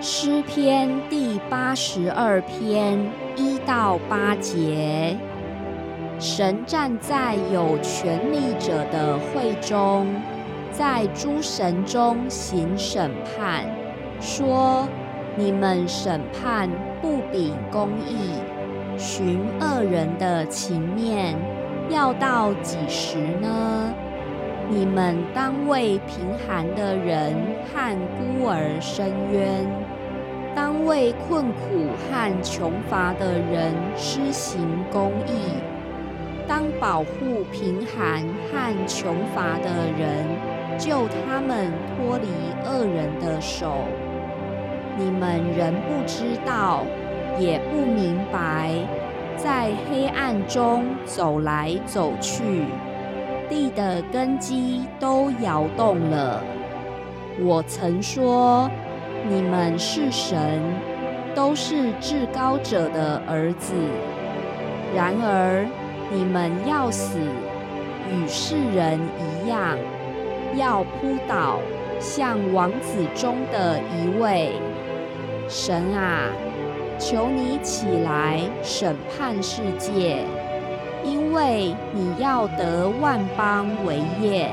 诗篇第八十二篇一到八节。神站在有权力者的会中，在诸神中行审判，说：你们审判不秉公义，寻恶人的情面，要到几时呢？你们当为贫寒的人和孤儿伸冤，当为困苦和穷乏的人施行公义，当保护贫寒和穷乏的人，救他们脱离恶人的手。你们仍不知道，也不明白，在黑暗中走来走去。地的根基都摇动了。我曾说，你们是神，都是至高者的儿子。然而，你们要死，与世人一样，要扑倒，像王子中的一位。神啊，求你起来审判世界。因为你要得万邦为业。